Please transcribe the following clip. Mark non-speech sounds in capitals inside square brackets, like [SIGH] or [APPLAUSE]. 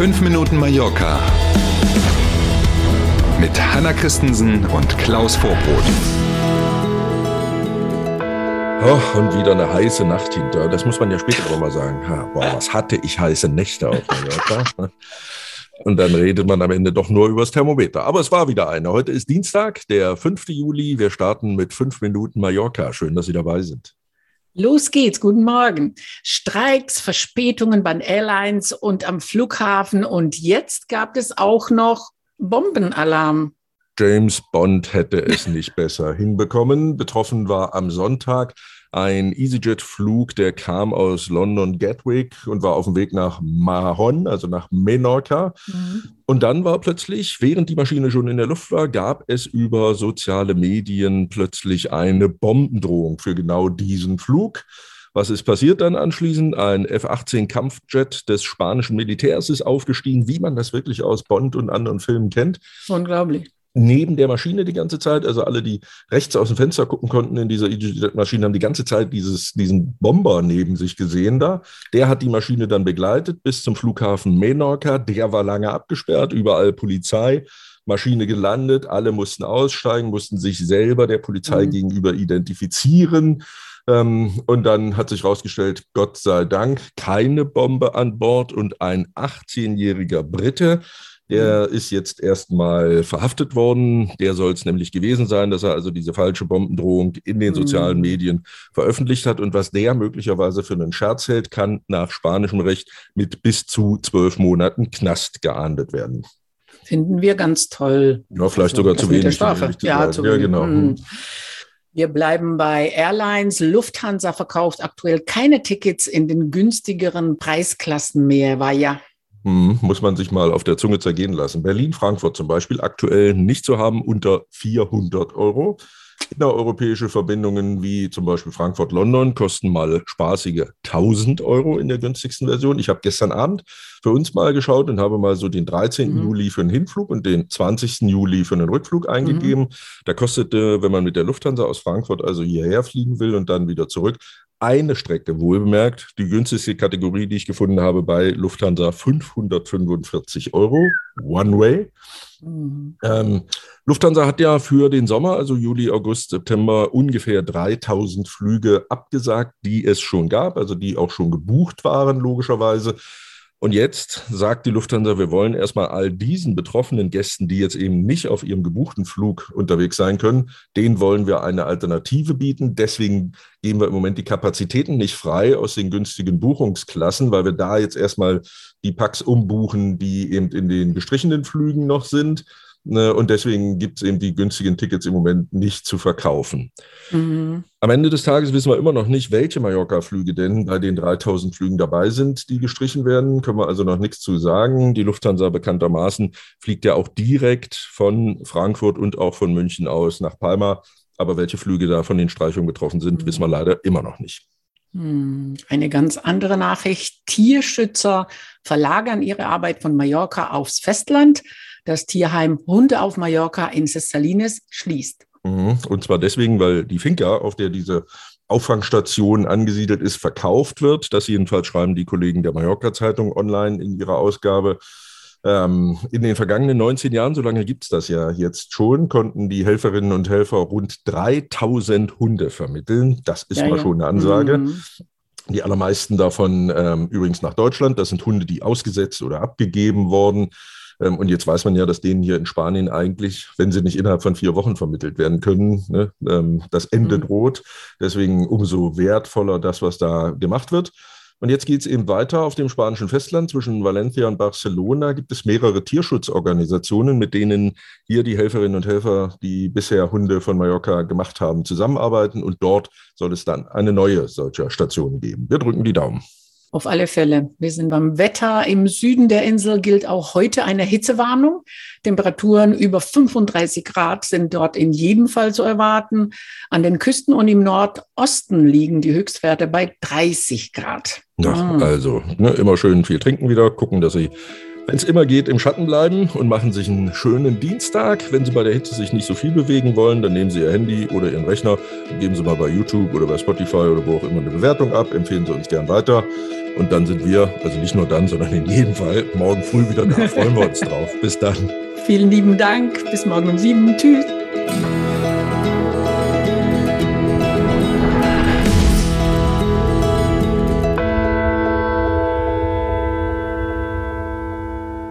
5 Minuten Mallorca mit Hanna Christensen und Klaus Vorbrot. Oh, und wieder eine heiße Nacht hinter. Das muss man ja später auch mal sagen. Ha, boah, was hatte ich heiße Nächte auf Mallorca. [LAUGHS] Und dann redet man am Ende doch nur über das Thermometer. Aber es war wieder eine. Heute ist Dienstag, der 5. Juli. Wir starten mit 5 Minuten Mallorca. Schön, dass Sie dabei sind. Los geht's, guten Morgen. Streiks, Verspätungen bei Airlines und am Flughafen und jetzt gab es auch noch Bombenalarm. James Bond hätte es nicht besser hinbekommen. Betroffen war am Sonntag ein EasyJet-Flug, der kam aus London Gatwick und war auf dem Weg nach Mahon, also nach Menorca. Mhm. Und dann war plötzlich, während die Maschine schon in der Luft war, gab es über soziale Medien plötzlich eine Bombendrohung für genau diesen Flug. Was ist passiert dann anschließend? Ein F-18-Kampfjet des spanischen Militärs ist aufgestiegen, wie man das wirklich aus Bond und anderen Filmen kennt. Unglaublich neben der Maschine die ganze Zeit. Also alle, die rechts aus dem Fenster gucken konnten in dieser Maschine, haben die ganze Zeit dieses, diesen Bomber neben sich gesehen da. Der hat die Maschine dann begleitet bis zum Flughafen Menorca. Der war lange abgesperrt, überall Polizei. Maschine gelandet, alle mussten aussteigen, mussten sich selber der Polizei mhm. gegenüber identifizieren. Ähm, und dann hat sich herausgestellt, Gott sei Dank, keine Bombe an Bord und ein 18-jähriger Brite der ist jetzt erstmal verhaftet worden. Der soll es nämlich gewesen sein, dass er also diese falsche Bombendrohung in den sozialen mhm. Medien veröffentlicht hat. Und was der möglicherweise für einen Scherz hält, kann nach spanischem Recht mit bis zu zwölf Monaten Knast geahndet werden. Finden wir ganz toll. Ja, vielleicht also, sogar zu wenig. Strafe. Ja, zu ja, genau. Mhm. Wir bleiben bei Airlines. Lufthansa verkauft aktuell keine Tickets in den günstigeren Preisklassen mehr, war ja muss man sich mal auf der Zunge zergehen lassen. Berlin, Frankfurt zum Beispiel aktuell nicht zu haben unter 400 Euro. Innereuropäische Verbindungen wie zum Beispiel Frankfurt-London kosten mal spaßige 1000 Euro in der günstigsten Version. Ich habe gestern Abend für uns mal geschaut und habe mal so den 13. Mhm. Juli für den Hinflug und den 20. Juli für den Rückflug eingegeben. Mhm. Da kostete, wenn man mit der Lufthansa aus Frankfurt also hierher fliegen will und dann wieder zurück, eine Strecke, wohlbemerkt, die günstigste Kategorie, die ich gefunden habe bei Lufthansa, 545 Euro, One Way. Mhm. Ähm, Lufthansa hat ja für den Sommer, also Juli, August, September, ungefähr 3000 Flüge abgesagt, die es schon gab, also die auch schon gebucht waren, logischerweise. Und jetzt sagt die Lufthansa, wir wollen erstmal all diesen betroffenen Gästen, die jetzt eben nicht auf ihrem gebuchten Flug unterwegs sein können, denen wollen wir eine Alternative bieten. Deswegen geben wir im Moment die Kapazitäten nicht frei aus den günstigen Buchungsklassen, weil wir da jetzt erstmal die Packs umbuchen, die eben in den gestrichenen Flügen noch sind. Ne, und deswegen gibt es eben die günstigen Tickets im Moment nicht zu verkaufen. Mhm. Am Ende des Tages wissen wir immer noch nicht, welche Mallorca-Flüge denn bei den 3000 Flügen dabei sind, die gestrichen werden. Können wir also noch nichts zu sagen. Die Lufthansa bekanntermaßen fliegt ja auch direkt von Frankfurt und auch von München aus nach Palma. Aber welche Flüge da von den Streichungen betroffen sind, mhm. wissen wir leider immer noch nicht. Hm, eine ganz andere Nachricht. Tierschützer verlagern ihre Arbeit von Mallorca aufs Festland das Tierheim Hunde auf Mallorca in Cessalines schließt. Mhm. Und zwar deswegen, weil die Finca, auf der diese Auffangstation angesiedelt ist, verkauft wird. Das jedenfalls schreiben die Kollegen der Mallorca-Zeitung online in ihrer Ausgabe. Ähm, in den vergangenen 19 Jahren, so lange gibt es das ja jetzt schon, konnten die Helferinnen und Helfer rund 3000 Hunde vermitteln. Das ist ja, mal ja. schon eine Ansage. Mhm. Die allermeisten davon ähm, übrigens nach Deutschland. Das sind Hunde, die ausgesetzt oder abgegeben wurden. Ähm, und jetzt weiß man ja, dass denen hier in Spanien eigentlich, wenn sie nicht innerhalb von vier Wochen vermittelt werden können, ne, ähm, das Ende mhm. droht. Deswegen umso wertvoller das, was da gemacht wird. Und jetzt geht es eben weiter auf dem spanischen Festland. Zwischen Valencia und Barcelona gibt es mehrere Tierschutzorganisationen, mit denen hier die Helferinnen und Helfer, die bisher Hunde von Mallorca gemacht haben, zusammenarbeiten. Und dort soll es dann eine neue solcher Station geben. Wir drücken die Daumen. Auf alle Fälle. Wir sind beim Wetter. Im Süden der Insel gilt auch heute eine Hitzewarnung. Temperaturen über 35 Grad sind dort in jedem Fall zu erwarten. An den Küsten und im Nordosten liegen die Höchstwerte bei 30 Grad. Ja, ah. also ne, immer schön viel trinken wieder, gucken, dass Sie Wenn es immer geht, im Schatten bleiben und machen sich einen schönen Dienstag. Wenn Sie bei der Hitze sich nicht so viel bewegen wollen, dann nehmen Sie Ihr Handy oder Ihren Rechner geben Sie mal bei YouTube oder bei Spotify oder wo auch immer eine Bewertung ab. Empfehlen Sie uns gern weiter. Und dann sind wir, also nicht nur dann, sondern in jedem Fall morgen früh wieder da. Freuen wir uns drauf. Bis dann. [LAUGHS] Vielen lieben Dank. Bis morgen um sieben. Tschüss.